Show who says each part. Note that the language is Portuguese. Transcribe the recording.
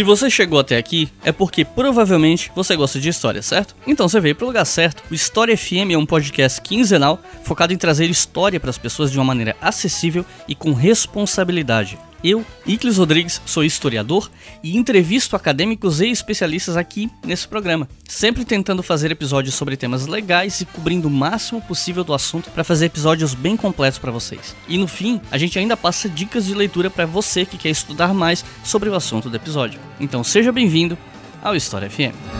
Speaker 1: Se você chegou até aqui, é porque provavelmente você gosta de história, certo? Então você veio pro lugar certo. O História FM é um podcast quinzenal focado em trazer história para as pessoas de uma maneira acessível e com responsabilidade. Eu, Iclis Rodrigues, sou historiador e entrevisto acadêmicos e especialistas aqui nesse programa, sempre tentando fazer episódios sobre temas legais e cobrindo o máximo possível do assunto para fazer episódios bem completos para vocês. E no fim, a gente ainda passa dicas de leitura para você que quer estudar mais sobre o assunto do episódio. Então seja bem-vindo ao História FM.